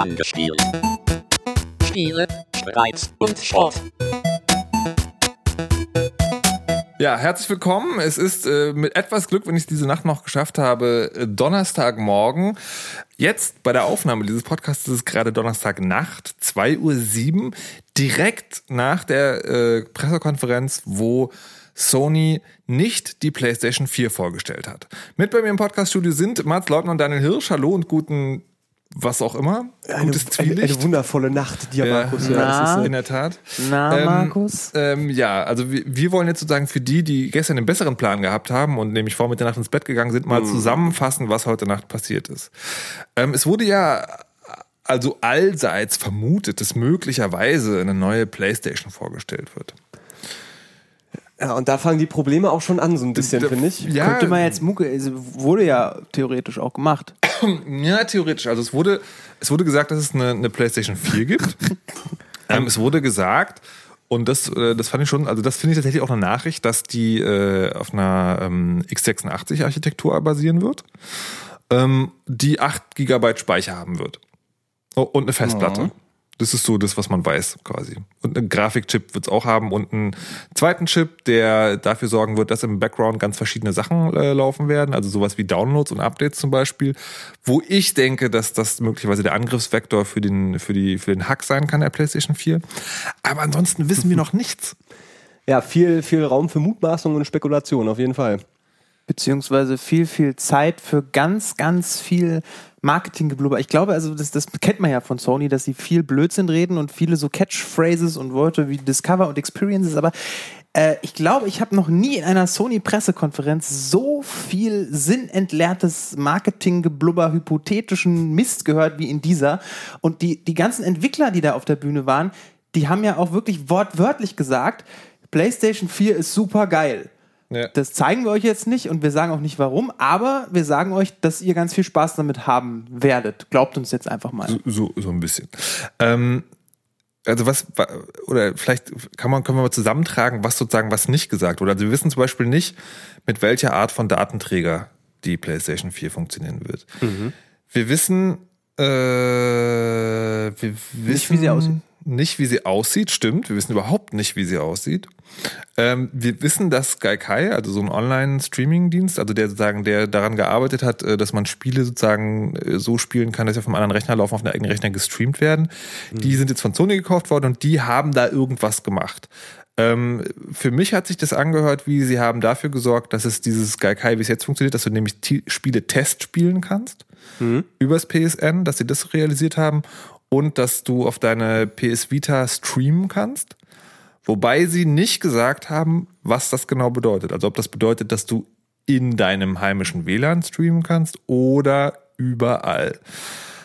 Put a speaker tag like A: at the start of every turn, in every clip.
A: angespielt. Spiele, Streits und Schrott.
B: Ja, herzlich willkommen. Es ist äh, mit etwas Glück, wenn ich es diese Nacht noch geschafft habe, äh, Donnerstagmorgen. Jetzt bei der Aufnahme dieses Podcasts ist es gerade Donnerstagnacht, 2.07 Uhr, direkt nach der äh, Pressekonferenz, wo Sony nicht die PlayStation 4 vorgestellt hat. Mit bei mir im Podcaststudio sind Mats Leutner und Daniel Hirsch. Hallo und guten was auch immer.
C: Eine,
B: Gutes
C: eine,
B: Zwielicht.
C: eine wundervolle Nacht, dir,
B: Ja,
C: Markus.
B: ja,
C: das ist,
B: in der Tat.
D: Na,
B: Ähm,
D: Markus?
B: Ähm, ja, also wir, wir wollen jetzt sozusagen für die, die gestern einen besseren Plan gehabt haben und nämlich vor Mitternacht ins Bett gegangen sind, mal zusammenfassen, was heute Nacht passiert ist. Ähm, es wurde ja also allseits vermutet, dass möglicherweise eine neue PlayStation vorgestellt wird.
C: Ja, und da fangen die Probleme auch schon an, so ein bisschen, finde ich.
B: Ja,
D: Könnte man jetzt Mucke, es wurde ja theoretisch auch gemacht.
B: Ja, theoretisch. Also es wurde, es wurde gesagt, dass es eine, eine PlayStation 4 gibt. ähm, es wurde gesagt, und das, äh, das fand ich schon, also das finde ich tatsächlich auch eine Nachricht, dass die äh, auf einer ähm, x86-Architektur basieren wird, ähm, die 8 GB Speicher haben wird. Oh, und eine Festplatte. Das ist so das, was man weiß, quasi. Und einen Grafikchip wird es auch haben und einen zweiten Chip, der dafür sorgen wird, dass im Background ganz verschiedene Sachen äh, laufen werden. Also sowas wie Downloads und Updates zum Beispiel. Wo ich denke, dass das möglicherweise der Angriffsvektor für den, für die, für den Hack sein kann, der PlayStation 4. Aber ansonsten wissen wir noch nichts.
C: Ja, viel, viel Raum für Mutmaßung und Spekulation, auf jeden Fall.
D: Beziehungsweise viel, viel Zeit für ganz, ganz viel Marketinggeblubber. Ich glaube, also das, das kennt man ja von Sony, dass sie viel Blödsinn reden und viele so Catchphrases und Worte wie Discover und Experiences, aber äh, ich glaube, ich habe noch nie in einer Sony-Pressekonferenz so viel sinnentleertes Marketinggeblubber, hypothetischen Mist gehört wie in dieser. Und die, die ganzen Entwickler, die da auf der Bühne waren, die haben ja auch wirklich wortwörtlich gesagt, PlayStation 4 ist super geil.
B: Ja.
D: Das zeigen wir euch jetzt nicht und wir sagen auch nicht warum, aber wir sagen euch, dass ihr ganz viel Spaß damit haben werdet. Glaubt uns jetzt einfach mal.
B: So, so ein bisschen. Ähm, also was, wa- oder vielleicht kann man, können wir mal zusammentragen, was sozusagen was nicht gesagt wurde. Also wir wissen zum Beispiel nicht, mit welcher Art von Datenträger die PlayStation 4 funktionieren wird. Wir wissen, äh, wir wissen
D: wie sie aussieht.
B: Nicht, wie sie aussieht, stimmt. Wir wissen überhaupt nicht, wie sie aussieht. Ähm, wir wissen, dass Gaikai, also so ein Online-Streaming-Dienst, also der sozusagen, der daran gearbeitet hat, äh, dass man Spiele sozusagen äh, so spielen kann, dass sie auf einem anderen Rechner laufen, auf einem eigenen Rechner gestreamt werden. Die sind jetzt von Sony gekauft worden und die haben da irgendwas gemacht. Ähm, für mich hat sich das angehört, wie sie haben dafür gesorgt, dass es dieses Gaikai, wie es jetzt funktioniert, dass du nämlich T Spiele Test spielen kannst übers PSN, dass sie das realisiert haben und dass du auf deine PS Vita streamen kannst. Wobei sie nicht gesagt haben, was das genau bedeutet. Also ob das bedeutet, dass du in deinem heimischen WLAN streamen kannst oder überall.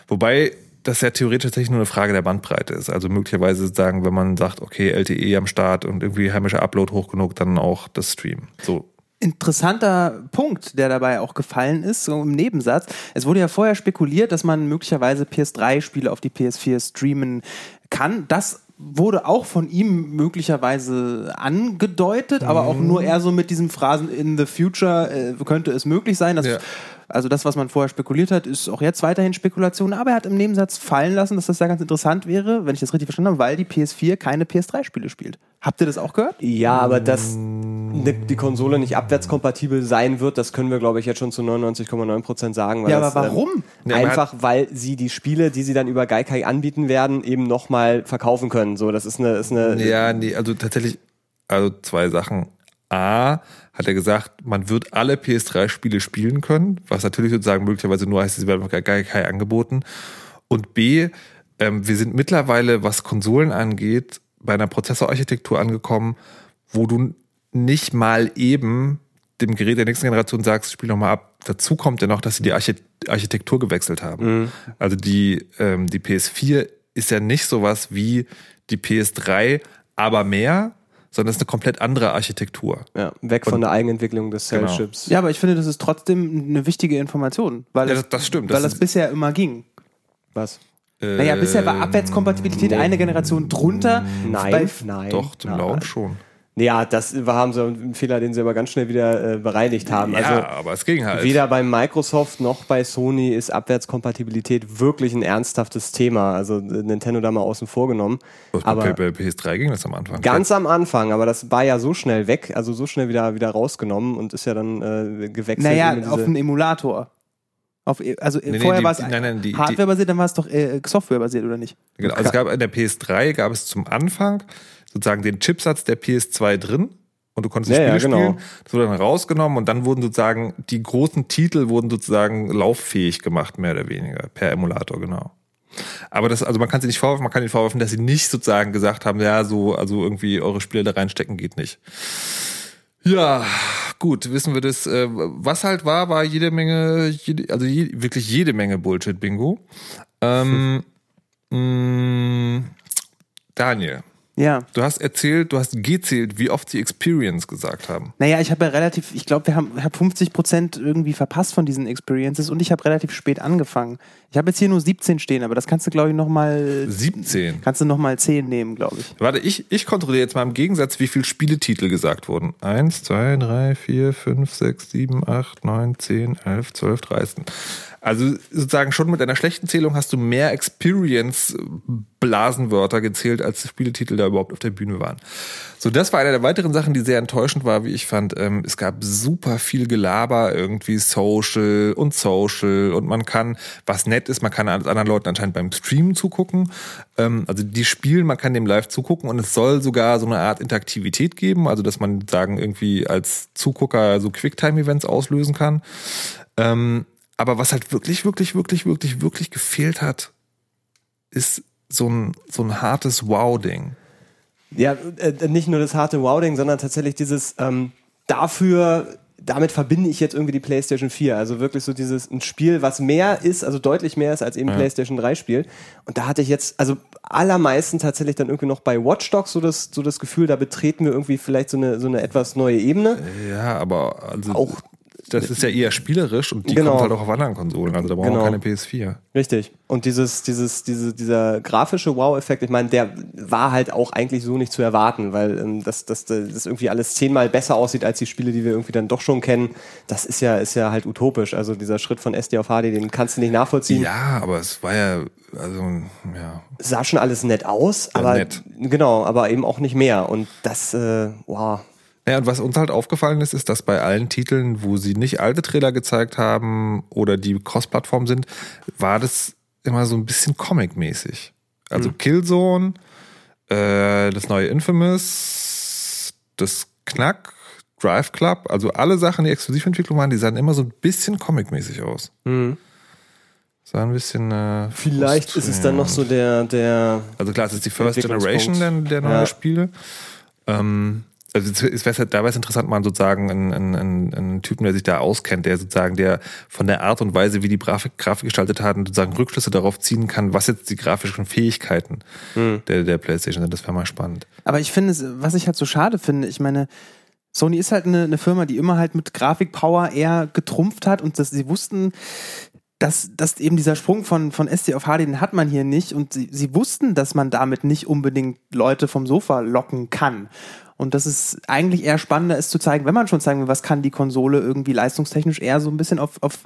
B: Wobei das ja theoretisch tatsächlich nur eine Frage der Bandbreite ist. Also möglicherweise sagen, wenn man sagt, okay, LTE am Start und irgendwie heimischer Upload hoch genug, dann auch das Stream. So.
D: Interessanter Punkt, der dabei auch gefallen ist, so im Nebensatz. Es wurde ja vorher spekuliert, dass man möglicherweise PS3-Spiele auf die PS4 streamen kann. Das wurde auch von ihm möglicherweise angedeutet, aber auch nur eher so mit diesen Phrasen in the future äh, könnte es möglich sein. Dass,
B: Ja.
D: Also das, was man vorher spekuliert hat, ist auch jetzt weiterhin Spekulation, aber er hat im Nebensatz fallen lassen, dass das ja ganz interessant wäre, wenn ich das richtig verstanden habe, weil die PS4 keine PS3-Spiele spielt. Habt ihr das auch gehört?
C: Ja, aber dass ne, die Konsole nicht abwärtskompatibel sein wird, das können wir, glaube ich, jetzt schon zu 99,9% sagen. Weil
D: Ja,
C: das,
D: aber warum?
C: Ähm, einfach, weil sie die Spiele, die sie dann über Gaikai anbieten werden, eben nochmal verkaufen können. So, das ist eine, ist eine
B: Ja, nee, also tatsächlich, also zwei Sachen. A, hat er gesagt, man wird alle PS3-Spiele spielen können, was natürlich sozusagen möglicherweise nur heißt, sie werden gar gar kein angeboten. Und B, ähm, wir sind mittlerweile, was Konsolen angeht, bei einer Prozessorarchitektur angekommen, wo du nicht mal eben dem Gerät der nächsten Generation sagst, spiel noch mal ab. Dazu kommt ja noch, dass sie die Archi Architektur gewechselt haben. Also die, ähm, die PS4 ist ja nicht sowas wie die PS3, aber mehr, sondern es ist eine komplett andere Architektur.
C: ja, weg von der Eigenentwicklung des
B: Genau.
C: Cell-Chips.
D: Ja, aber ich finde, das ist trotzdem eine wichtige Information, weil,
B: Ja, das- das stimmt.
D: weil
B: Das
D: das, bisher immer ging.
C: Was?
D: Naja, bisher war Abwärtskompatibilität eine Generation drunter.
C: Nein, nein.
B: Doch, zum
C: nein.
B: Launch schon.
C: Ja, das war, haben sie einen Fehler, den sie aber ganz schnell wieder äh, bereinigt haben.
B: ja,
C: also
B: aber es ging halt.
C: weder bei Microsoft noch bei Sony ist Abwärtskompatibilität wirklich ein ernsthaftes Thema. Also äh, Nintendo da mal außen vor genommen.
B: Was
C: aber
B: bei, bei PS3 ging das am Anfang.
C: Ganz am Anfang, aber das war ja so schnell weg, also so schnell wieder, wieder rausgenommen und ist ja dann äh, gewechselt.
D: Naja,
C: in diese-
D: auf einen Emulator. Auf, e- also
B: nee,
D: vorher
B: die-
D: war es
B: die- nein, nein, die- die-
D: hardwarebasiert, dann war es doch äh, softwarebasiert, oder nicht?
B: Genau, also es gab in der PS3 gab es zum Anfang sozusagen den Chipsatz der PS2 drin und du konntest die
C: Ja, ja,
B: Spiele
C: genau.
B: spielen. Das wurde dann rausgenommen und dann wurden sozusagen die großen Titel wurden sozusagen lauffähig gemacht, mehr oder weniger, per Emulator, genau. Aber das, also man kann sie nicht vorwerfen, man kann ihnen vorwerfen, dass sie nicht sozusagen gesagt haben, ja, so, also irgendwie eure Spiele da reinstecken geht nicht. Ja, gut, wissen wir das. Äh, Was halt war, war jede Menge, jede, also je, wirklich jede Menge Bullshit-Bingo. Ähm, mh, Daniel,
D: Ja.
B: du hast erzählt, du hast gezählt, wie oft sie Experience gesagt haben.
D: Naja, ich habe ja relativ, ich glaube, wir haben ich hab 50 Prozent irgendwie verpasst von diesen Experiences und ich habe relativ spät angefangen. Ich habe jetzt hier nur 17 stehen, aber das kannst du, glaube ich, nochmal,
B: 17.
D: kannst du nochmal 10 nehmen, glaube ich.
B: Warte, ich, ich kontrolliere jetzt mal im Gegensatz, wie viele Spieletitel gesagt wurden. Eins, zwei, drei, vier, fünf, sechs, sieben, acht, neun, zehn, elf, zwölf, dreizehn. Also sozusagen schon mit einer schlechten Zählung hast du mehr Experience-Blasenwörter gezählt, als Spieletitel da überhaupt auf der Bühne waren. So, das war eine der weiteren Sachen, die sehr enttäuschend war, wie ich fand. Ähm, es gab super viel Gelaber, irgendwie Social und Social und man kann, was nett ist, man kann anderen Leuten anscheinend beim Streamen zugucken. Ähm, also die spielen, man kann dem live zugucken und es soll sogar so eine Art Interaktivität geben, also dass man sagen irgendwie als Zugucker so Quicktime-Events auslösen kann. Ähm, aber was halt wirklich, wirklich, wirklich, wirklich, wirklich gefehlt hat, ist so ein, so ein hartes Wow-Ding.
C: Ja, äh, nicht nur das harte Wow-Ding, sondern tatsächlich dieses ähm, dafür, damit verbinde ich jetzt irgendwie die PlayStation 4. Also wirklich so dieses ein Spiel, was mehr ist, also deutlich mehr ist als eben PlayStation 3 Spiel. Und da hatte ich jetzt, also allermeisten tatsächlich dann irgendwie noch bei Watch Dogs so das, so das Gefühl, da betreten wir irgendwie vielleicht so eine, so eine etwas neue Ebene.
B: Ja, aber also
C: Auch-
B: das ist ja eher spielerisch und die
C: Genau.
B: kommt halt auch auf anderen Konsolen. Also da brauchen
C: Genau.
B: wir keine PS4.
C: Richtig. Und dieses, dieses, diese, dieser grafische Wow-Effekt, ich meine, der war halt auch eigentlich so nicht zu erwarten, weil ähm, das, das, das irgendwie alles zehnmal besser aussieht als die Spiele, die wir irgendwie dann doch schon kennen. Das ist ja, ist ja halt utopisch. Also dieser Schritt von SD auf HD, den kannst du nicht nachvollziehen.
B: Ja, aber es war ja, also, ja.
C: Sah schon alles nett aus, aber
B: nett.
C: genau, aber eben auch nicht mehr. Und das, äh, wow.
B: Ja, und was uns halt aufgefallen ist, ist, dass bei allen Titeln, wo sie nicht alte Trailer gezeigt haben oder die Cross-Plattform sind, war das immer so ein bisschen Comic-mäßig. Also Killzone, äh, das neue Infamous, das Knack, Drive Club, also alle Sachen, die Exklusiventwicklung waren, die sahen immer so ein bisschen Comic-mäßig aus. Sah ein bisschen. Äh,
C: Vielleicht ist es dann noch so der, der,
B: Also klar, es ist die First. Generation der, der neuen
C: Ja.
B: Spiele. Ähm, also es- es wäre da wäre es interessant, mal sozusagen einen, einen, einen, Typen, der sich da auskennt, der sozusagen der von der Art und Weise, wie die Grafik, Grafik gestaltet haben, sozusagen Rückschlüsse darauf ziehen kann, was jetzt die grafischen Fähigkeiten
C: Hm.
B: der, der PlayStation sind. Das wäre mal spannend.
D: Aber ich finde, es- was ich halt so schade finde, ich meine, Sony ist halt eine, eine Firma, die immer halt mit Grafikpower eher getrumpft hat und dass sie wussten, dass, dass eben dieser Sprung von, von SD auf HD, den hat man hier nicht und sie, sie wussten, dass man damit nicht unbedingt Leute vom Sofa locken kann. Und dass es eigentlich eher spannender ist zu zeigen, wenn man schon zeigen will, was kann die Konsole irgendwie leistungstechnisch eher so ein bisschen auf, auf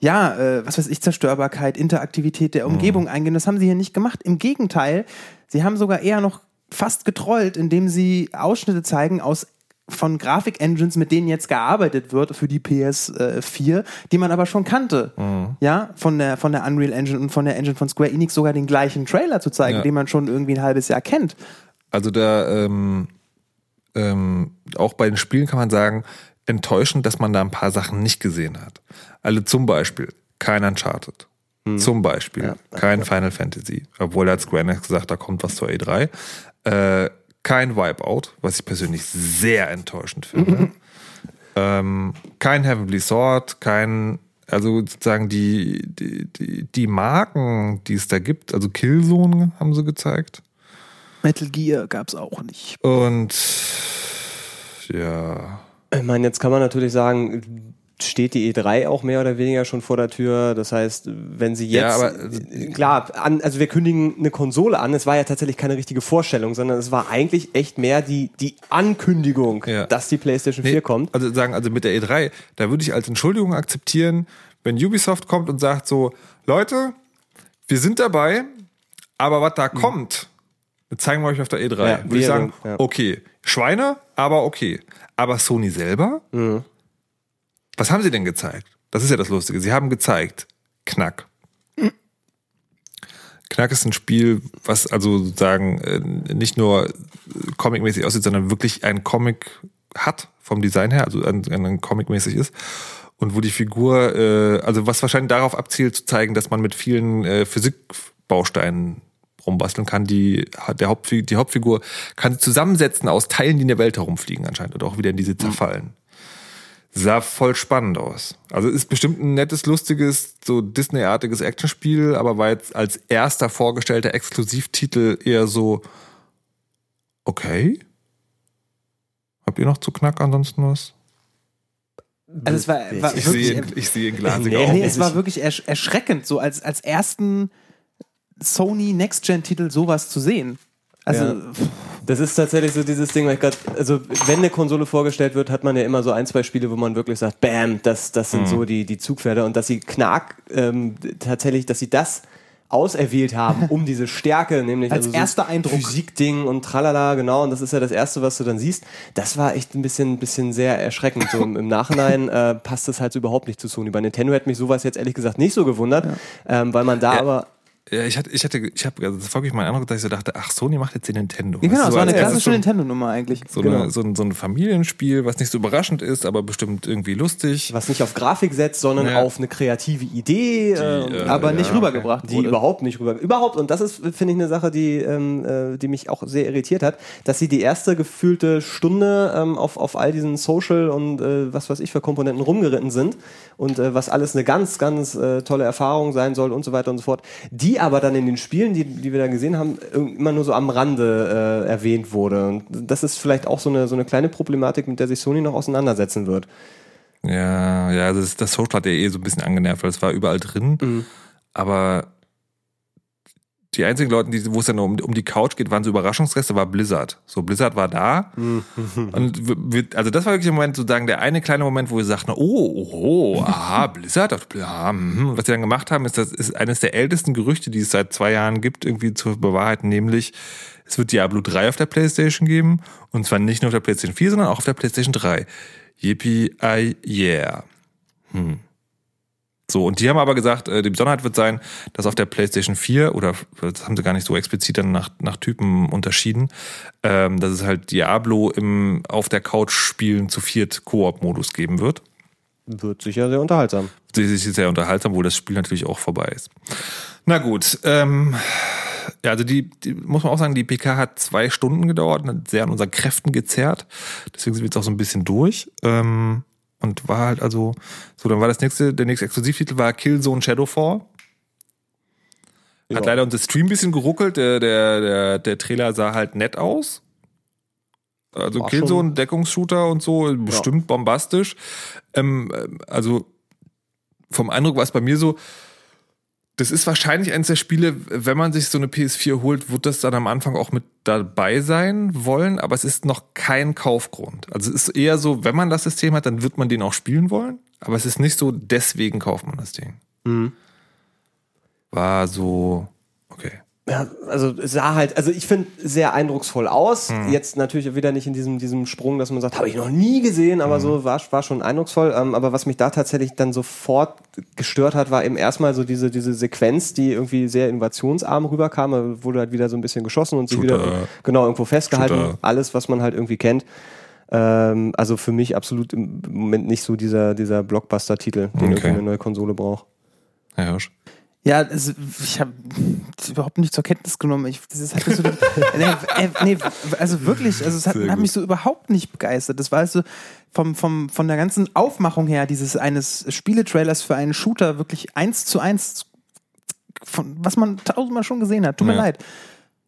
D: ja, äh, was weiß ich, Zerstörbarkeit, Interaktivität der Umgebung eingehen. Das haben sie hier nicht gemacht. Im Gegenteil, sie haben sogar eher noch fast getrollt, indem sie Ausschnitte zeigen aus von Grafik-Engines, mit denen jetzt gearbeitet wird für die PS4, die man aber schon kannte. Ja, von der, von der Unreal Engine und von der Engine von Square Enix sogar den gleichen Trailer zu zeigen,
B: Ja.
D: den man schon irgendwie ein halbes Jahr kennt.
B: Also da ähm, ähm, auch bei den Spielen kann man sagen, enttäuschend, dass man da ein paar Sachen nicht gesehen hat. Also zum Beispiel kein Uncharted. Zum Beispiel kein Final Fantasy, obwohl hat Square Enix gesagt, da kommt was zur E3. Äh, kein Wipeout, was ich persönlich sehr enttäuschend finde. ähm, kein Heavenly Sword, kein, also sozusagen die, die, die, die Marken, die es da gibt, also Killzone haben sie gezeigt.
D: Metal Gear gab's auch nicht.
B: Und ja,
C: Ich meine, jetzt kann man natürlich sagen, steht die E3 auch mehr oder weniger schon vor der Tür. Das heißt, wenn sie jetzt,
B: Ja, aber-
C: äh, klar, an, also wir kündigen eine Konsole an. Es war ja tatsächlich keine richtige Vorstellung, sondern es war eigentlich echt mehr die, die Ankündigung,
B: Ja.
C: dass die PlayStation 4 kommt.
B: Also sagen, also mit der E3, da würde ich als Entschuldigung akzeptieren, wenn Ubisoft kommt und sagt so, Leute, wir sind dabei, aber was da kommt, das zeigen wir euch auf der E3.
C: Mhm. Ja,
B: würde ich
C: wir-
B: sagen,
C: ja.
B: okay, Schweine, aber okay. Aber Sony selber?
C: Mhm.
B: Was haben sie denn gezeigt? Das ist ja das Lustige. Sie haben gezeigt, Knack. Knack ist ein Spiel, was also sozusagen äh, nicht nur comicmäßig aussieht, sondern wirklich ein Comic hat vom Design her, also ein, ein Comic-mäßig ist. Und wo die Figur, äh, also was wahrscheinlich darauf abzielt, zu zeigen, dass man mit vielen äh, Physikbausteinen rumbasteln kann. Die, der Hauptfigur, die Hauptfigur kann sie zusammensetzen aus Teilen, die in der Welt herumfliegen anscheinend oder auch wieder in diese zerfallen. Sah voll spannend aus. Also ist bestimmt ein nettes, lustiges, so Disney-artiges Actionspiel, aber war jetzt als erster vorgestellter Exklusivtitel eher so, okay. Habt ihr noch zu Knack ansonsten was?
D: Also es war, war
B: Ich
D: wirklich,
B: sehe, ich sehe glasiger
C: Nee,
D: nee, es war wirklich ersch erschreckend, so als, als ersten Sony Next-Gen-Titel sowas zu sehen. Also,
C: Ja. Das ist tatsächlich so dieses Ding, weil ich grad, also wenn eine Konsole vorgestellt wird, hat man ja immer so ein, zwei Spiele, wo man wirklich sagt, bam, das, das sind so die, die Zugpferde und dass sie Knack ähm, tatsächlich, dass sie das auserwählt haben, um diese Stärke, nämlich
D: Als
C: also so
D: erster Eindruck.
C: Physikding und tralala, genau, und das ist ja das Erste, was du dann siehst. Das war echt ein bisschen, bisschen sehr erschreckend. So im, im Nachhinein äh, passt das halt so überhaupt nicht zu Sony. Bei Nintendo hätte mich sowas jetzt ehrlich gesagt nicht so gewundert, ähm, weil man da
B: Ja.
C: aber
B: Ja, ich hatte, ich hatte, ich habe, also das war wirklich mein Eindruck, dass ich so dachte, ach, Sony macht jetzt den Nintendo.
D: ja, genau,
B: Weißt
D: es
B: du,
D: war eine klassische
B: so-
D: Nintendo-Nummer eigentlich.
B: So,
C: Genau.
B: eine, so, ein, so ein Familienspiel, was nicht so überraschend ist, aber bestimmt irgendwie lustig.
C: was nicht auf Grafik setzt, sondern
B: Ja.
C: auf eine kreative Idee. äh, und-
B: äh,
D: aber nicht
B: ja,
D: rübergebracht
C: die
D: wurde.
C: überhaupt nicht rüber. Überhaupt, und das ist, finde ich, eine Sache, die, ähm, äh, die mich auch sehr irritiert hat, dass sie die erste gefühlte Stunde ähm, auf, auf all diesen Social und äh, was weiß ich für Komponenten rumgeritten sind und äh, was alles eine ganz, ganz äh, tolle Erfahrung sein soll und so weiter und so fort. Die aber dann in den Spielen, die, die wir da gesehen haben, immer nur so am Rande äh, erwähnt wurde. Und das ist vielleicht auch so eine, so eine kleine Problematik, mit der sich Sony noch auseinandersetzen wird.
B: Ja, ja, das, das Social hat ja eh so ein bisschen angenervt, weil es war überall drin.
C: Mhm.
B: Aber die einzigen Leute, die, wo es dann um, um die Couch geht, waren so Überraschungsgäste, war Blizzard. So, Blizzard war da. Und wir- also das war wirklich im Moment sozusagen der eine kleine Moment, wo wir sagten, oh, oh, aha, Blizzard, ja, mhm. Und was sie dann gemacht haben, ist, das ist eines der ältesten Gerüchte, die es seit zwei Jahren gibt, irgendwie zu bewahrheiten, nämlich es wird Diablo 3 auf der Playstation geben. Und zwar nicht nur auf der Playstation 4, sondern auch auf der Playstation 3. Yippie, I, yeah. So, und die haben aber gesagt, äh, die Besonderheit wird sein, dass auf der PlayStation 4, oder das haben sie gar nicht so explizit dann nach, nach Typen unterschieden, ähm, dass es halt Diablo im auf der Couch spielen zu viert Koop-Modus geben wird.
C: Wird sicher sehr unterhaltsam.
B: Das ist sehr unterhaltsam, wo das Spiel natürlich auch vorbei ist. Na gut, ähm, ja, also die, die muss man auch sagen, die PK hat zwei Stunden gedauert und hat sehr an unseren Kräften gezerrt. Deswegen sind wir jetzt auch so ein bisschen durch. Ähm, und war halt also, so, dann war das nächste, der nächste Exklusivtitel war Killzone Shadowfall. Hat
C: Ja.
B: leider unser Stream ein bisschen geruckelt. Der, der, der, der Trailer sah halt nett aus. Also
C: War
B: Killzone,
C: schon-
B: Deckungsshooter und so, bestimmt bombastisch. Ähm, ähm, also vom Eindruck war es bei mir so, das ist wahrscheinlich eines der Spiele, wenn man sich so eine PS4 holt, wird das dann am Anfang auch mit dabei sein wollen, aber es ist noch kein Kaufgrund. Also es ist eher so, wenn man das System hat, dann wird man den auch spielen wollen, aber es ist nicht so, deswegen kauft man das Ding. War so, okay.
C: Ja, also es sah halt, also ich finde sehr eindrucksvoll aus.
B: Mhm.
C: Jetzt natürlich wieder nicht in diesem, diesem Sprung, dass man sagt, habe ich noch nie gesehen,
B: Mhm.
C: aber so war, war schon eindrucksvoll. Ähm, aber was mich da tatsächlich dann sofort gestört hat, war eben erstmal so diese, diese Sequenz, die irgendwie sehr innovationsarm rüberkam. Wurde halt wieder so ein bisschen geschossen und sich
B: Shooter.
C: wieder genau irgendwo festgehalten.
B: Shooter.
C: Alles, was man halt irgendwie kennt. Ähm, also für mich absolut im Moment nicht so dieser, dieser Blockbuster-Titel, den
B: Okay.
C: irgendwie eine neue Konsole braucht.
B: Herr Hirsch.
D: Ja, also ich habe überhaupt nicht zur Kenntnis genommen. Ich, das ist halt so, nee, äh, nee, also wirklich, also es hat, hat mich so überhaupt nicht begeistert. Das war also vom, vom, von der ganzen Aufmachung her dieses eines Spieletrailers für einen Shooter wirklich eins zu eins, von, was man tausendmal schon gesehen hat. Tut mir
B: Ja.
D: leid.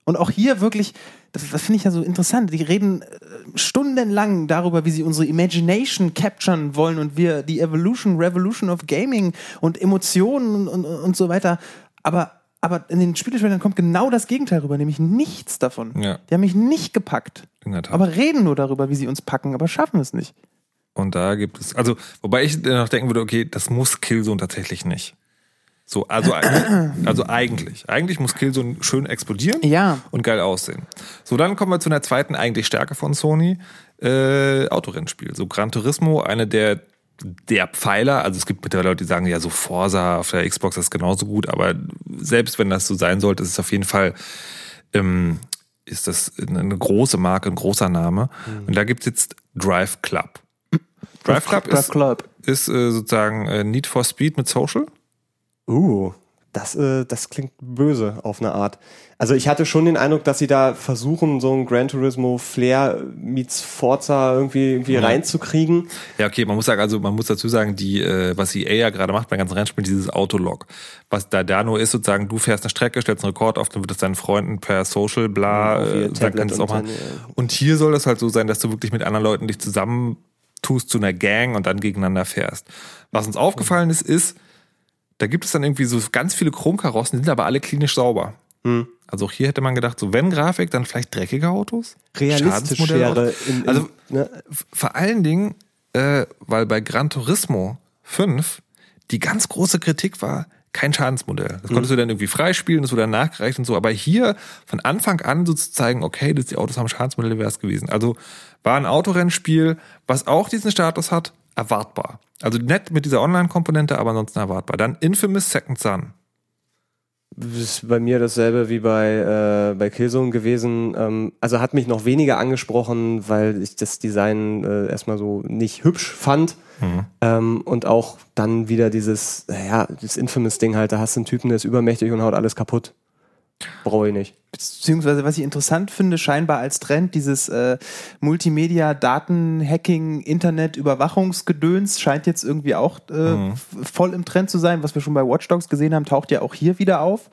D: Und auch hier wirklich, das, das finde ich ja so interessant. Die reden äh, stundenlang darüber, wie sie unsere Imagination capturen wollen und wir die Evolution, Revolution of Gaming und Emotionen und, und, und so weiter. Aber, aber in den Spieletrailern kommt genau das Gegenteil rüber, nämlich nichts davon.
B: Ja.
D: Die haben mich nicht gepackt.
B: In der Tat.
D: Aber reden nur darüber, wie sie uns packen, aber schaffen es nicht.
B: Und da gibt es, also, wobei ich noch denken würde, okay, das muss Killzone tatsächlich nicht. So, also, eigentlich- also eigentlich. Eigentlich muss Killzone schön explodieren
D: Ja.
B: und geil aussehen. So, dann kommen wir zu einer zweiten eigentlich Stärke von Sony, äh, Autorennspiel. So Gran Turismo, eine der der Pfeiler, also es gibt mittlerweile Leute, die sagen, ja, so Forza auf der Xbox ist genauso gut, aber selbst wenn das so sein sollte, ist es auf jeden Fall, ähm, ist das eine große Marke, ein großer Name. Und da gibt's jetzt Drive Club. Drive Club
D: Drive
B: ist,
D: Club.
B: ist äh, sozusagen äh, Need for Speed mit Social.
C: Uh, das, äh, das klingt böse auf eine Art. Also ich hatte schon den Eindruck, dass sie da versuchen, so ein Gran Turismo Flair meets Forza irgendwie, irgendwie reinzukriegen.
B: Ja, okay, man muss sagen, also man muss dazu sagen, die, äh, was EA ja gerade macht bei ganzen Rennspielen, dieses Autolog. Was da da nur ist, sozusagen, du fährst eine Strecke, stellst einen Rekord auf, dann wird es deinen Freunden per Social, bla,
C: ihr
B: äh, dann kannst du auch
C: und
B: mal.
C: dann, ja.
B: Und hier soll das halt so sein, dass du wirklich mit anderen Leuten dich zusammentust zu einer Gang und dann gegeneinander fährst. Was uns aufgefallen ist, ist, da gibt es dann irgendwie so ganz viele Chromkarossen, die sind aber alle klinisch sauber.
C: Hm.
B: Also auch hier hätte man gedacht, so wenn Grafik, dann vielleicht dreckige Autos.
C: Realistisch
B: Schadensmodelle
C: wäre.
B: Autos.
C: In, in,
B: Also
C: ne?
B: vor allen Dingen, äh, weil bei Gran Turismo 5 die ganz große Kritik war, kein Schadensmodell. Das konntest du dann irgendwie freispielen, das wurde dann nachgereicht und so. Aber hier von Anfang an so zu zeigen, okay, dass die Autos haben Schadensmodelle, wäre es gewesen. Also war ein Autorennspiel, was auch diesen Status hat, erwartbar. Also nett mit dieser Online-Komponente, aber ansonsten erwartbar. Dann Infamous Second Son.
C: Das ist bei mir dasselbe wie bei, äh, bei Killzone gewesen. Ähm, also hat mich noch weniger angesprochen, weil ich das Design äh, erstmal so nicht hübsch fand. Ähm, und auch dann wieder dieses, naja, das Infamous-Ding halt, da hast du einen Typen, der ist übermächtig und haut alles kaputt. Brauche ich nicht.
D: Beziehungsweise, was ich interessant finde, scheinbar als Trend, dieses äh, Multimedia, Datenhacking, Internet-Überwachungsgedöns scheint jetzt irgendwie auch äh, f- voll im Trend zu sein. Was wir schon bei Watch Dogs gesehen haben, taucht ja auch hier wieder auf.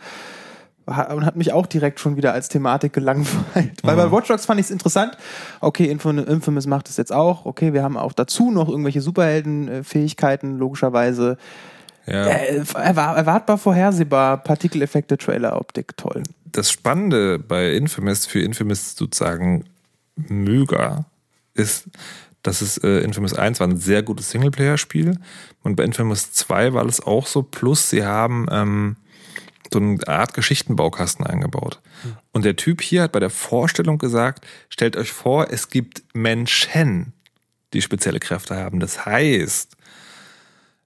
D: Und hat mich auch direkt schon wieder als Thematik gelangweilt. Weil bei Watch Dogs fand ich es interessant. Okay, Infam- Infamous macht es jetzt auch. Okay, wir haben auch dazu noch irgendwelche Superheldenfähigkeiten, logischerweise.
B: Ja.
D: Erwar- erwartbar vorhersehbar, Partikeleffekte, Trailer-Optik, toll.
B: das Spannende bei Infamous für Infamous sozusagen Möger ist, dass es äh, Infamous 1 war ein sehr gutes Singleplayer-Spiel und bei Infamous 2 war es auch so, plus sie haben ähm, so eine Art Geschichtenbaukasten eingebaut. Und der Typ hier hat bei der Vorstellung gesagt, stellt euch vor, es gibt Menschen, die spezielle Kräfte haben. Das heißt,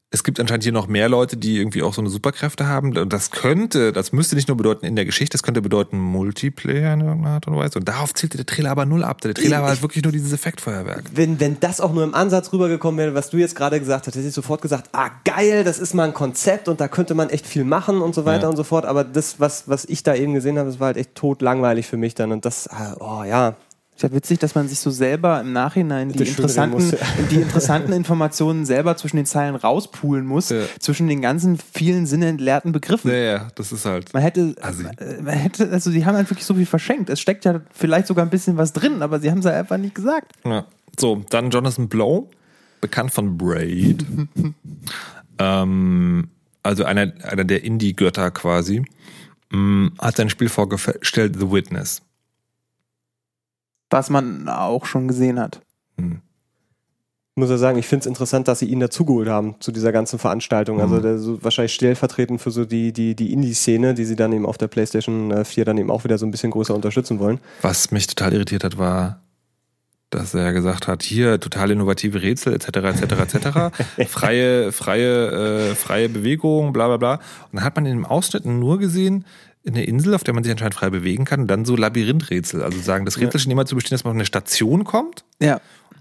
B: es gibt anscheinend hier noch mehr Leute, die irgendwie auch so eine Superkräfte haben. Und das könnte, das müsste nicht nur bedeuten in der Geschichte, das könnte bedeuten Multiplayer in irgendeiner Art und Weise. Und darauf zielte der Trailer aber null ab. Der Trailer war halt wirklich nur dieses Effektfeuerwerk.
C: Wenn, wenn das auch nur im Ansatz rübergekommen wäre, was du jetzt gerade gesagt hast, hätte ich sofort gesagt, ah geil, das ist mal ein Konzept und da könnte man echt viel machen und so weiter
B: Ja.
C: und so fort. Aber das, was, was ich da eben gesehen habe, das war halt echt tot langweilig für mich dann. Und das, ah, oh ja,
D: Ist ja witzig, dass man sich so selber im Nachhinein die interessanten, die interessanten Informationen selber zwischen den Zeilen rauspulen muss,
B: Ja.
D: zwischen den ganzen vielen sinnentleerten Begriffen.
B: Ja, ja, das ist halt.
D: Man hätte,
B: Assi.
D: äh, man hätte, also die haben halt wirklich so viel verschenkt. Es steckt ja vielleicht sogar ein bisschen was drin, aber sie haben es halt einfach nicht gesagt.
B: Ja. So, dann Jonathan Blow, bekannt von Braid. ähm, also einer, einer der Indie-Götter quasi, mh, hat sein Spiel vorgestellt, The Witness.
D: Was man auch schon gesehen hat.
B: Hm.
C: Ich muss ja sagen, ich finde es interessant, dass sie ihn dazugeholt haben zu dieser ganzen Veranstaltung. Also der so wahrscheinlich stellvertretend für so die, die, die Indie-Szene, die sie dann eben auf der PlayStation äh, 4 dann eben auch wieder so ein bisschen größer unterstützen wollen.
B: Was mich total irritiert hat, war, dass er gesagt hat, hier total innovative Rätsel etc. etc. etc. freie freie äh, freie Bewegung, bla bla bla. Und dann hat man in dem Ausschnitt nur gesehen eine Insel, auf der man sich anscheinend frei bewegen kann, und dann so Labyrinthrätsel. Also sagen, das Rätsel schien immer zu bestehen, dass man auf eine Station kommt
D: Ja.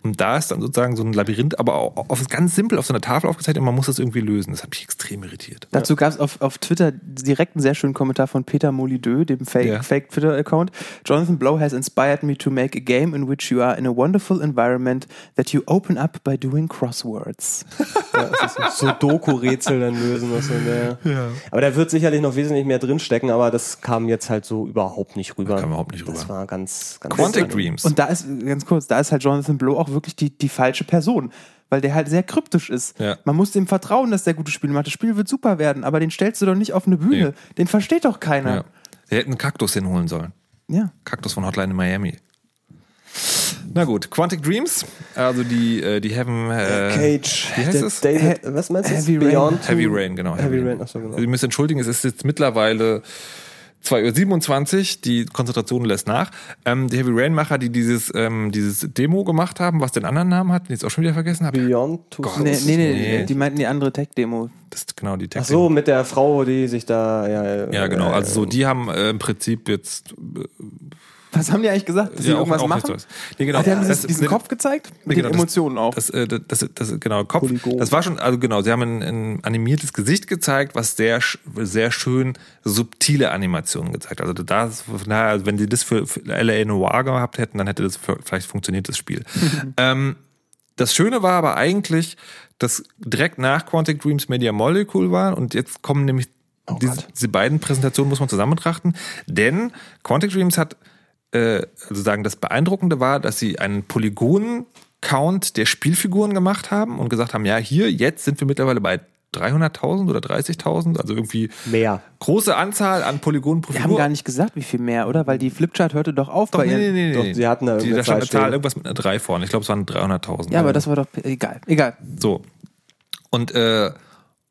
B: Und da ist dann sozusagen so ein Labyrinth, aber auch auf, ganz simpel auf so einer Tafel aufgezeichnet und man muss das irgendwie lösen. Das hat mich extrem irritiert.
D: Dazu gab es auf, auf Twitter direkt einen sehr schönen Kommentar von Peter Molideux, dem Fake,
B: Ja.
D: Fake Twitter-Account. Jonathan Blow has inspired me to make a game in which you are in a wonderful environment that you open up by doing crosswords.
C: Ja, das ist so Doku-Rätsel dann lösen. Was in der Aber da wird sicherlich noch wesentlich mehr drinstecken, aber das kam jetzt halt so überhaupt nicht rüber.
B: kam überhaupt nicht
C: Das
B: rüber.
C: war ganz, ganz
B: Quantic Dreams.
D: Und da ist, ganz kurz, da ist halt Jonathan Blow auch wirklich die, die falsche Person. Weil der halt sehr kryptisch ist.
B: Ja.
D: Man muss dem vertrauen, dass der gute Spiele macht. Das Spiel wird super werden, aber den stellst du doch nicht auf eine Bühne.
B: Nee.
D: Den versteht doch keiner.
B: ja. Sie hätten einen Kaktus hinholen sollen.
D: Ja.
B: Kaktus von Hotline in Miami. Na gut, Quantic Dreams, also die, äh, die Heaven. Äh,
C: Cage.
B: Wie heißt es?
C: David, was meinst du?
D: Heavy Rain.
C: Beyond
B: Heavy Rain, genau.
C: Heavy Rain, achso, genau.
B: Ihr müsst entschuldigen, es ist jetzt mittlerweile 2.27 Uhr, die Konzentration lässt nach. Ähm, die Heavy Rain-Macher, die dieses, ähm, dieses Demo gemacht haben, was den anderen Namen hat, den ich jetzt auch schon wieder vergessen habe.
C: Beyond Two
B: Gott.
D: Nee, nee, nee,
B: Nee.
D: die meinten die andere Tech-Demo.
B: Das ist genau die
C: Ach
B: Text.
C: so, mit der Frau, die sich da, ja,
B: Ja, genau. Also so, die haben äh, im Prinzip jetzt
D: Was haben die eigentlich gesagt? Dass sie
B: ja, auch-
D: irgendwas
B: auch
D: machen?
B: Nee, genau.
D: Ah, die haben
B: Das-
D: diesen
B: nee,
D: Kopf gezeigt? Mit
B: genau,
D: den Emotionen auch.
B: Das, äh, das, das, das, genau, Kopf. Das war schon, also genau, sie haben ein, ein animiertes Gesicht gezeigt, was sehr, sehr schön subtile Animationen gezeigt. Also das, naja, also wenn sie das für, für LA Noir gehabt hätten, dann hätte das vielleicht funktioniert, das Spiel. ähm, das Schöne war aber eigentlich, dass direkt nach Quantic Dreams Media Molecule war und jetzt kommen nämlich diese, diese beiden Präsentationen muss man zusammen betrachten, denn Quantic Dreams hat äh, also sagen, das Beeindruckende war, dass sie einen Polygon-Count der Spielfiguren gemacht haben und gesagt haben, ja, hier, jetzt sind wir mittlerweile bei 300.000 oder 30.000, also irgendwie
C: Mehr.
B: große Anzahl an Polygonen pro
D: Die
B: Figur.
D: haben gar nicht gesagt, wie viel mehr, oder? Weil die Flipchart hörte doch auf
B: Doch,
D: bei
B: nee,
D: ihren-
B: nee, nee,
C: Doch,
B: nee.
C: sie hatten da
B: Die, da stand eine
C: Zahl
B: irgendwas mit einer 3 vorne. Ich glaube, es waren 300.000.
D: Ja, aber das war doch egal. Egal.
B: So. Und, äh,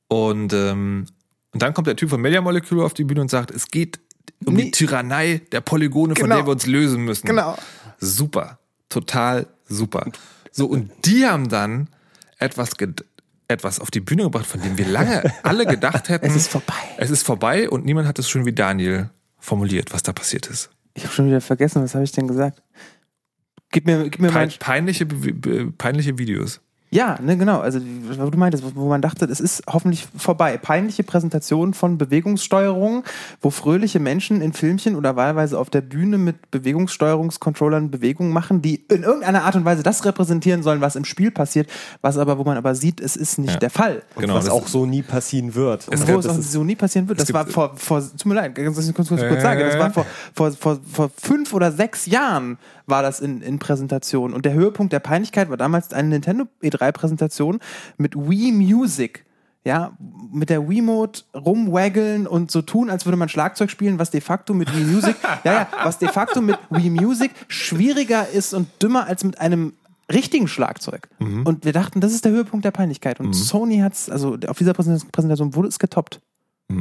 B: und, ähm, und dann kommt der Typ von Media Molecule auf die Bühne und sagt, es geht um die
D: Nee.
B: Tyrannei der Polygone, von
D: Genau.
B: der wir uns lösen müssen.
D: Genau.
B: Super. Total super. So, und die haben dann etwas, etwas auf die Bühne gebracht, von dem wir lange alle gedacht hätten.
D: Es ist vorbei.
B: Es ist vorbei und niemand hat es schon wie Daniel formuliert, was da passiert ist.
D: Ich habe schon wieder vergessen, was habe ich denn gesagt? Gib mir, gib mir
B: Pein, peinliche, peinliche Videos.
D: Ja, ne, genau. Also, was du meintest, wo man dachte, es ist hoffentlich vorbei. Peinliche Präsentation von Bewegungssteuerung, wo fröhliche Menschen in Filmchen oder wahlweise auf der Bühne mit Bewegungssteuerungscontrollern Bewegungen machen, die in irgendeiner Art und Weise das repräsentieren sollen, was im Spiel passiert, was aber, wo man aber sieht, es ist nicht
B: Ja.
D: der Fall.
B: Genau,
C: was
B: das-
C: auch so nie passieren wird.
D: Und
B: Es
D: wo es auch
C: das ist-
D: so nie passieren wird. Das war vor, vor, tut mir leid, ganz kurz, kurz, kurz, kurz
B: Äh.
D: sagen, das war vor, vor, vor, vor fünf oder sechs Jahren war das in, in Präsentation. Und der Höhepunkt der Peinlichkeit war damals eine Nintendo E3-Präsentation mit Wii Music. Ja, mit der Wiimote rumwaggeln und so tun, als würde man Schlagzeug spielen, was de facto mit Wii Music, ja, ja, was de facto mit Wii Music schwieriger ist und dümmer als mit einem richtigen Schlagzeug. Und wir dachten, das ist der Höhepunkt der Peinlichkeit. Und Sony hat's, also auf dieser Präsentation wurde es getoppt.
C: Das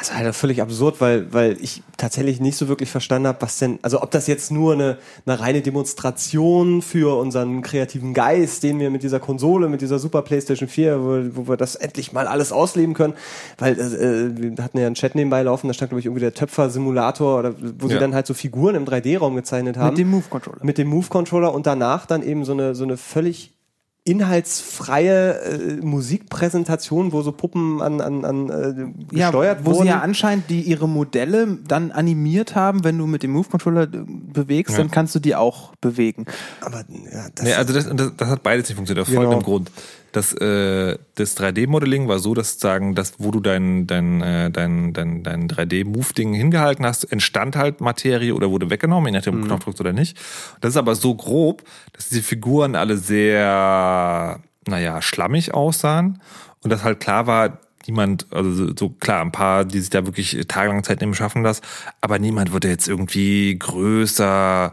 C: ist halt völlig absurd, weil, weil ich tatsächlich nicht so wirklich verstanden habe, was denn, also ob das jetzt nur eine, eine reine Demonstration für unseren kreativen Geist, den wir mit dieser Konsole, mit dieser Super PlayStation 4, wo, wo wir das endlich mal alles ausleben können, weil äh, wir hatten ja einen Chat nebenbei laufen, da stand glaube ich irgendwie der Töpfer-Simulator, oder wo sie
B: Ja.
C: dann halt so Figuren im 3D-Raum gezeichnet haben
D: Mit dem Move-Controller.
C: mit dem Move-Controller und danach dann eben so eine, so eine völlig inhaltsfreie äh, Musikpräsentation, wo so Puppen an, an, an äh,
D: Ja,
C: gesteuert
D: wo
C: wurden.
D: sie ja anscheinend die ihre Modelle dann animiert haben, wenn du mit dem Move-Controller äh, bewegst,
B: Ja.
D: dann kannst du die auch bewegen.
C: Aber ja, das
B: Nee, also das, das, das hat beides nicht funktioniert, aus folgendem
C: Genau.
B: Grund. Das, äh, das 3D-Modeling war so, dass sagen, dass wo du dein, dein, äh, dein, dein, dein 3D-Move-Ding hingehalten hast, entstand halt Materie oder wurde weggenommen, je nachdem, ob du Knopf drückst oder nicht. Das ist aber so grob, dass diese Figuren alle sehr, naja, schlammig aussahen und dass halt klar war, niemand, also so- so klar, ein paar, die sich da wirklich tagelang Zeit nehmen, schaffen das, aber niemand würde jetzt irgendwie größer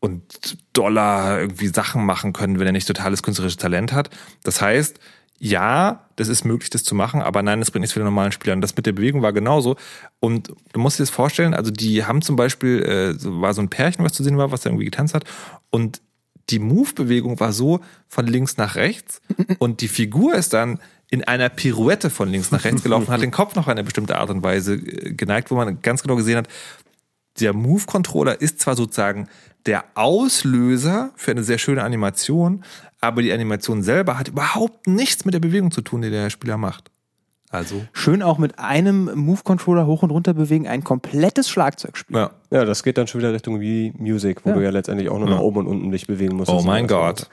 B: und Dollar irgendwie Sachen machen können, wenn er nicht totales künstlerisches Talent hat. Das heißt, ja, das ist möglich, das zu machen, aber nein, das bringt nichts für den normalen Spieler. Und das mit der Bewegung war genauso. Und du musst dir das vorstellen, also die haben zum Beispiel, äh, so, war so ein Pärchen, was zu sehen war, was da irgendwie getanzt hat. Und die Move-Bewegung war so von links nach rechts und die Figur ist dann in einer Pirouette von links nach rechts gelaufen, hat den Kopf noch in eine bestimmte Art und Weise äh, geneigt, wo man ganz genau gesehen hat, der Move-Controller ist zwar sozusagen der Auslöser für eine sehr schöne Animation, aber die Animation selber hat überhaupt nichts mit der Bewegung zu tun, die der Spieler macht. Also,
D: Schön auch mit einem Move-Controller hoch und runter bewegen, ein komplettes Schlagzeug spielen.
B: ja.
C: Ja, das geht dann schon wieder Richtung wie Music, wo
D: Ja.
C: du ja letztendlich auch nur nach oben und unten dich bewegen musst.
B: Oh mein. Gott.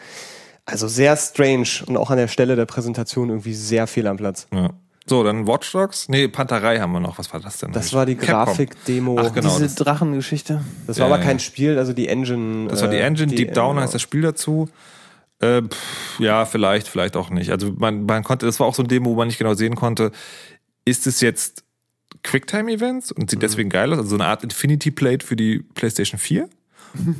C: Also sehr strange und auch an der Stelle der Präsentation irgendwie sehr viel am Platz.
B: ja. So, dann Watch Dogs. Nee, Panterei haben wir noch. Was war das denn?
C: Das war die. Grafikdemo.
B: Ach, genau.
D: Diese
B: das-
D: Drachengeschichte.
C: Das war
B: Ja,
C: aber kein. Spiel, also die Engine.
B: Das war die
C: äh,
B: Engine,
C: die-
B: Deep Down heißt das Spiel dazu. Äh, pff, ja, vielleicht, vielleicht auch nicht. Also man, man konnte, das war auch so ein Demo, wo man nicht genau sehen konnte, ist es jetzt Quicktime-Events und
C: Mhm.
B: sieht deswegen geil aus, also so eine Art Infinity Plate für die PlayStation 4?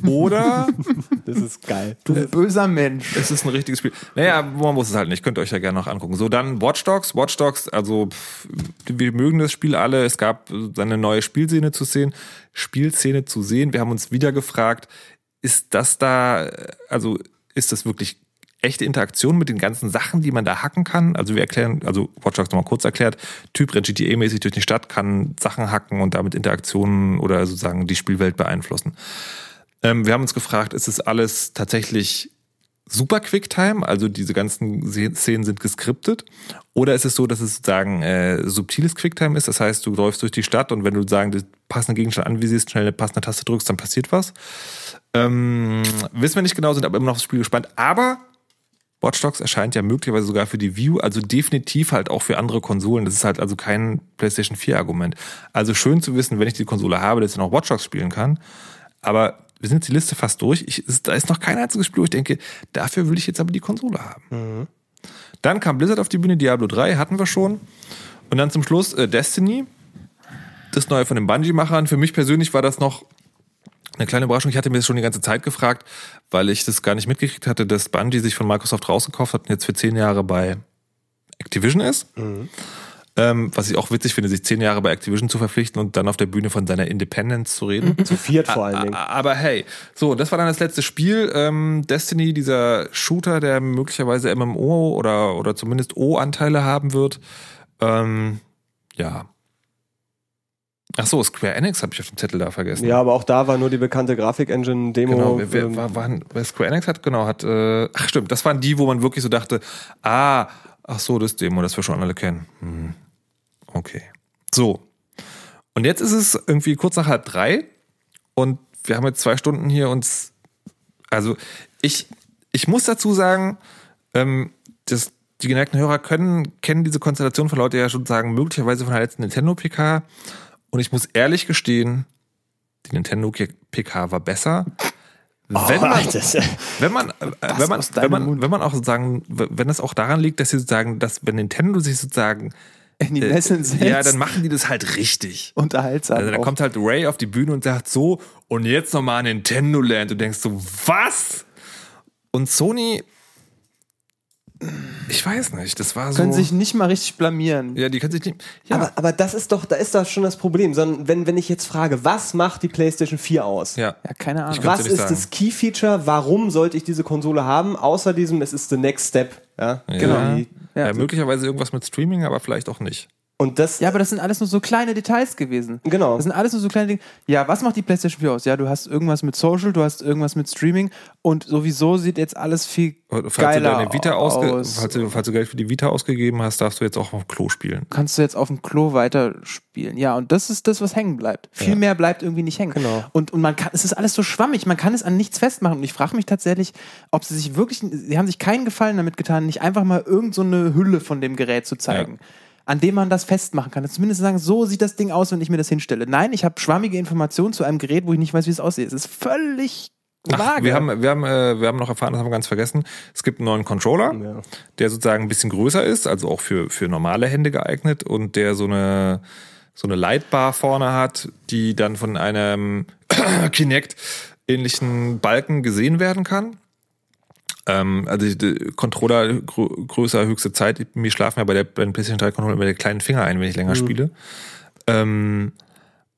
B: Oder
C: Das ist geil.
D: Du böser Mensch.
B: es ist ein richtiges Spiel? Naja, man muss es halt nicht, könnt ihr euch ja gerne noch angucken. So, dann Watch Dogs. Watch Dogs, also pff, wir mögen das Spiel alle. Es gab eine neue Spielszene zu sehen, Spielszene zu sehen. Wir haben uns wieder gefragt, ist das da, also ist das wirklich echte Interaktion mit den ganzen Sachen, die man da hacken kann? Also wir erklären, also Watch Dogs nochmal kurz erklärt, Typ rennt GTA-mäßig durch die Stadt, kann Sachen hacken und damit Interaktionen oder sozusagen die Spielwelt beeinflussen. Ähm, wir haben uns gefragt, ist es alles tatsächlich super Quicktime, also diese ganzen Szenen sind geskriptet? Oder ist es so, dass es sozusagen äh, subtiles Quicktime ist? Das heißt, du läufst durch die Stadt und wenn du sagen, den passenden Gegenstand anvisierst, schnell eine passende Taste drückst, dann passiert was. Ähm, wissen wir nicht genau, sind aber immer noch aufs Spiel gespannt. Aber Watch Dogs erscheint ja möglicherweise sogar für die View, also definitiv halt auch für andere Konsolen. Das ist halt also kein PlayStation 4 Argument. Also schön zu wissen, wenn ich die Konsole habe, dass ich noch Watch Dogs spielen kann. Aber wir sind jetzt die Liste fast durch. Ich, es, da ist noch kein einziges Spiel, wo ich denke, dafür will ich jetzt aber die Konsole haben. Dann kam Blizzard auf die Bühne, Diablo 3 hatten wir schon. Und dann zum Schluss äh, Destiny, das neue von den Bungie-Machern. Für mich persönlich war das noch eine kleine Überraschung. Ich hatte mir das schon die ganze Zeit gefragt, weil ich das gar nicht mitgekriegt hatte, dass Bungie sich von Microsoft rausgekauft hat und jetzt für zehn Jahre bei Activision ist. Ähm, was ich auch witzig finde, sich zehn Jahre bei Activision zu verpflichten und dann auf der Bühne von seiner Independence zu reden.
C: Zu viert vor allen Dingen.
B: Aber hey, so, das war dann das letzte Spiel. Ähm, Destiny, dieser Shooter, der möglicherweise MMO oder, oder zumindest O-Anteile haben wird. Ähm, ja. Ach so, Square Enix habe ich auf dem Zettel da vergessen.
C: Ja, aber auch da war nur die bekannte Grafik-Engine-Demo.
B: Genau, wer, wer, war, waren, wer Square Enix hat, genau, hat, äh, ach stimmt, das waren die, wo man wirklich so dachte, ah, ach so, das Demo, das wir schon alle kennen. Hm. Okay. So. Und jetzt ist es irgendwie kurz nach halb drei und wir haben jetzt zwei Stunden hier uns, also ich, ich muss dazu sagen, ähm, das, die geneigten Hörer können, kennen diese Konstellation von Leute ja schon sagen, möglicherweise von der letzten Nintendo PK. Und ich muss ehrlich gestehen, die Nintendo PK war besser. Wenn man,
C: das,
B: wenn man, äh, wenn man, wenn man, wenn man auch sozusagen, wenn es auch daran liegt, dass sie sozusagen, dass wenn Nintendo sich sozusagen,
D: In die
B: äh,
D: Nesseln setzt.
B: ja, dann machen die das halt richtig.
D: unterhaltsam.
B: Also
D: auch.
B: kommt halt Ray auf die Bühne und sagt so, und jetzt nochmal Nintendo Land. Du denkst so, was? Und Sony, ich weiß nicht, das war so.
D: können sich nicht mal richtig blamieren.
B: ja, die können sich nicht. Ja,
C: aber, aber das ist doch, da ist doch schon das Problem. Sondern wenn, wenn ich jetzt frage, was macht die PlayStation 4 aus?
B: ja.
D: Ja, keine Ahnung.
C: Was ist
B: sagen.
C: das Key-Feature? Warum sollte ich diese Konsole haben? Außer diesem, es ist the next step. Ja,
B: Genau. Ja,
D: Ja.
B: möglicherweise irgendwas mit Streaming, aber vielleicht auch nicht.
C: Und das,
D: Ja, aber das sind alles nur so kleine Details gewesen.
C: Genau.
D: Das sind alles nur so kleine Dinge. Ja, was macht die PlayStation 4 aus? Ja, du hast irgendwas mit Social, du hast irgendwas mit Streaming und sowieso sieht jetzt alles viel
B: Falls
D: geiler
B: du deine Vita
D: aus.
B: falls, du, falls du Geld für die Vita ausgegeben hast, darfst du jetzt auch auf dem Klo spielen.
D: Kannst du jetzt auf dem Klo weiterspielen. Ja, und das ist das, was hängen bleibt. Viel mehr bleibt irgendwie nicht hängen.
C: Genau.
D: Und, und man kann, es ist alles so schwammig, man kann es an nichts festmachen. Und ich frage mich tatsächlich, ob sie sich wirklich, sie haben sich keinen Gefallen damit getan, nicht einfach mal irgend so eine Hülle von dem Gerät zu zeigen. An dem man das festmachen kann. Zumindest sagen, so sieht das Ding aus, wenn ich mir das hinstelle. Nein, ich habe schwammige Informationen zu einem Gerät, wo ich nicht weiß, wie es aussieht. Es ist völlig
B: Ach,
D: vage.
B: wir haben, wir haben, äh, wir haben noch erfahren, das haben wir ganz vergessen. Es gibt einen neuen Controller,
C: Ja.
B: der sozusagen ein bisschen größer ist, also auch für, für normale Hände geeignet und der so eine, so eine Lightbar vorne hat, die dann von einem Kinect ähnlichen Balken gesehen werden kann. Ähm, also die Controller grö größer, höchste Zeit. Mir schlafen ja bei der, bei den PlayStation 3 Controller immer der kleinen Finger ein, wenn ich länger spiele. Ähm,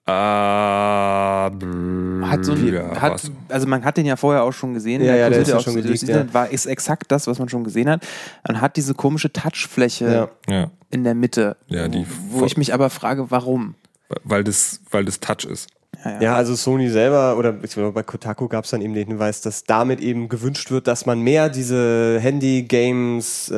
B: äh,
D: hat so ein,
B: ja,
D: hat,
B: was?
D: also man hat den ja vorher auch schon gesehen.
C: Ja, ja, der ist ja
D: auch
C: schon geleakt,
D: Internet, war ist exakt das, was man schon gesehen hat. Man hat diese komische Touchfläche
C: Ja.
B: ja.
D: in der Mitte,
B: Ja, die
D: wo, wo ich mich aber frage, warum?
B: weil das, weil das Touch ist.
C: Ja, also Sony selber oder ich glaube, bei Kotaku gab es dann eben den Hinweis, dass damit eben gewünscht wird, dass man mehr diese Handy-Games, äh,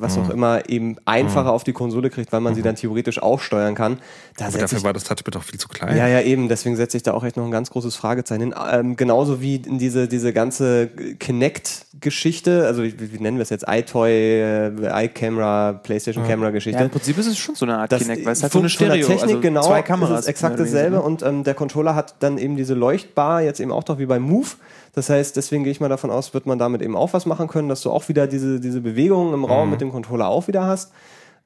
C: was
B: Mhm.
C: auch immer, eben einfacher auf die Konsole kriegt, weil man sie dann theoretisch auch steuern kann. Da
B: Aber dafür
C: ich
B: war das Touchpad auch viel zu klein.
C: ja, ja, eben. Deswegen setze ich da auch echt noch ein ganz großes Fragezeichen hin. Ähm, genauso wie in diese, diese ganze Kinect-Geschichte, also wie, wie nennen wir es jetzt? iToy, äh, iCamera, PlayStation-Camera-Geschichte.
D: Ja, im Prinzip ist es schon so eine Art
C: Das
D: Kinect, weil es hat so eine Stereo,
C: Technik
D: also
C: genau
D: zwei Kameras.
C: ist es exakt dasselbe
D: ne?
C: und ähm, der Controller hat dann eben diese Leuchtbar jetzt eben auch doch wie beim Move. Das heißt, deswegen gehe ich mal davon aus, wird man damit eben auch was machen können, dass du auch wieder diese, diese Bewegungen im Raum mit dem Controller auch wieder hast.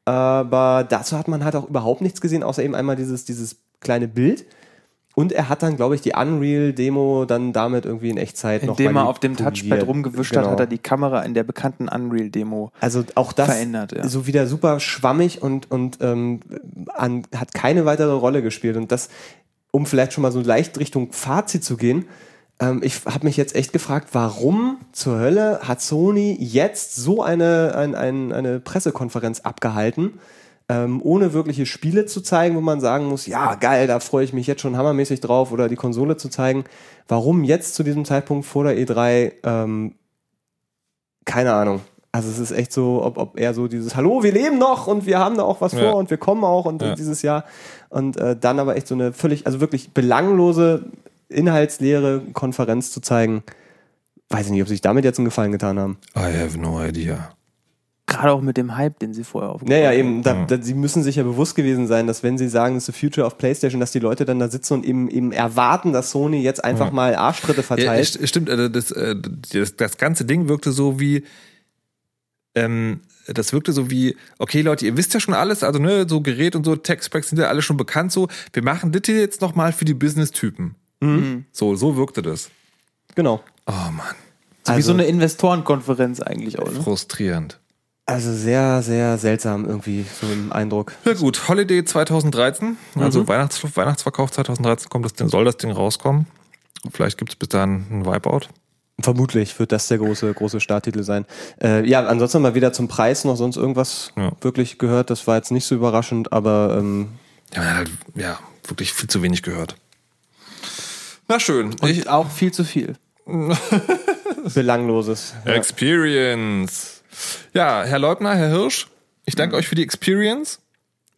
C: Aber dazu hat man halt auch überhaupt nichts gesehen, außer eben einmal dieses, dieses kleine Bild. Und er hat dann, glaube ich, die Unreal-Demo dann damit irgendwie in Echtzeit noch
D: Indem er auf dem Touchpad rumgewischt
C: Genau.
D: hat, hat er die Kamera in der bekannten Unreal-Demo.
C: Also auch das
D: verändert, ja.
C: so wieder super schwammig und, und ähm, an, hat keine weitere Rolle gespielt. Und das, um vielleicht schon mal so leicht Richtung Fazit zu gehen, ähm, ich habe mich jetzt echt gefragt, warum zur Hölle hat Sony jetzt so eine, ein, ein, eine Pressekonferenz abgehalten, ähm, ohne wirkliche Spiele zu zeigen, wo man sagen muss, ja geil, da freue ich mich jetzt schon hammermäßig drauf oder die Konsole zu zeigen. Warum jetzt zu diesem Zeitpunkt vor der E3 ähm, keine Ahnung. Also es ist echt so, ob, ob er so dieses Hallo, wir leben noch und wir haben da auch was
B: Ja.
C: vor und wir kommen auch und
B: Ja.
C: dieses Jahr und äh, dann aber echt so eine völlig, also wirklich belanglose, inhaltsleere Konferenz zu zeigen. Weiß ich nicht, ob sie sich damit jetzt einen Gefallen getan haben.
B: I have no idea.
D: Gerade auch mit dem Hype, den sie vorher aufgebaut
C: Naja,
D: haben.
C: eben, da, da, sie müssen sich ja bewusst gewesen sein, dass wenn sie sagen, das ist the future of PlayStation, dass die Leute dann da sitzen und eben, eben erwarten, dass Sony jetzt einfach mal Arschtritte
B: Ja,
C: verteilt.
B: st- stimmt, äh, das, äh, das, das ganze Ding wirkte so wie, ähm, das wirkte so wie, okay Leute, ihr wisst ja schon alles, also ne, so Gerät und so, Tech-Specs sind ja alle schon bekannt, so, wir machen das hier jetzt nochmal für die Business-Typen. So, so wirkte das.
C: genau.
B: Oh Mann,
D: So wie
C: Also-
D: so eine Investorenkonferenz eigentlich auch, ne?
B: frustrierend.
C: Also sehr, sehr seltsam irgendwie, so im Eindruck.
B: Ja gut, Holiday 2013, also Weihnachts Weihnachtsverkauf 2013 kommt das Ding, soll das Ding rauskommen. Vielleicht gibt es bis dahin einen Wipeout.
C: Vermutlich wird das der große, große Starttitel sein. Äh, ja, ansonsten mal wieder zum Preis noch sonst irgendwas
B: Ja.
C: wirklich gehört. Das war jetzt nicht so überraschend, aber ähm,
B: Ja, man hat halt, ja, wirklich viel zu wenig gehört. Na schön.
D: Und
B: Ich,
D: auch viel zu viel.
C: belangloses. Ja.
B: Experience. Ja, Herr Leubner, Herr Hirsch, ich danke euch für die Experience.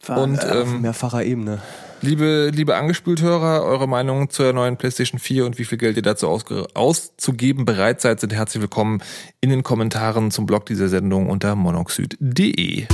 B: Und
C: Auf
B: ähm,
C: mehrfacher Ebene.
B: Liebe, liebe Angespült-Hörer, eure Meinung zur neuen PlayStation 4 und wie viel Geld ihr dazu auszugeben bereit seid, sind herzlich willkommen in den Kommentaren zum Blog dieser Sendung unter monoxid.de.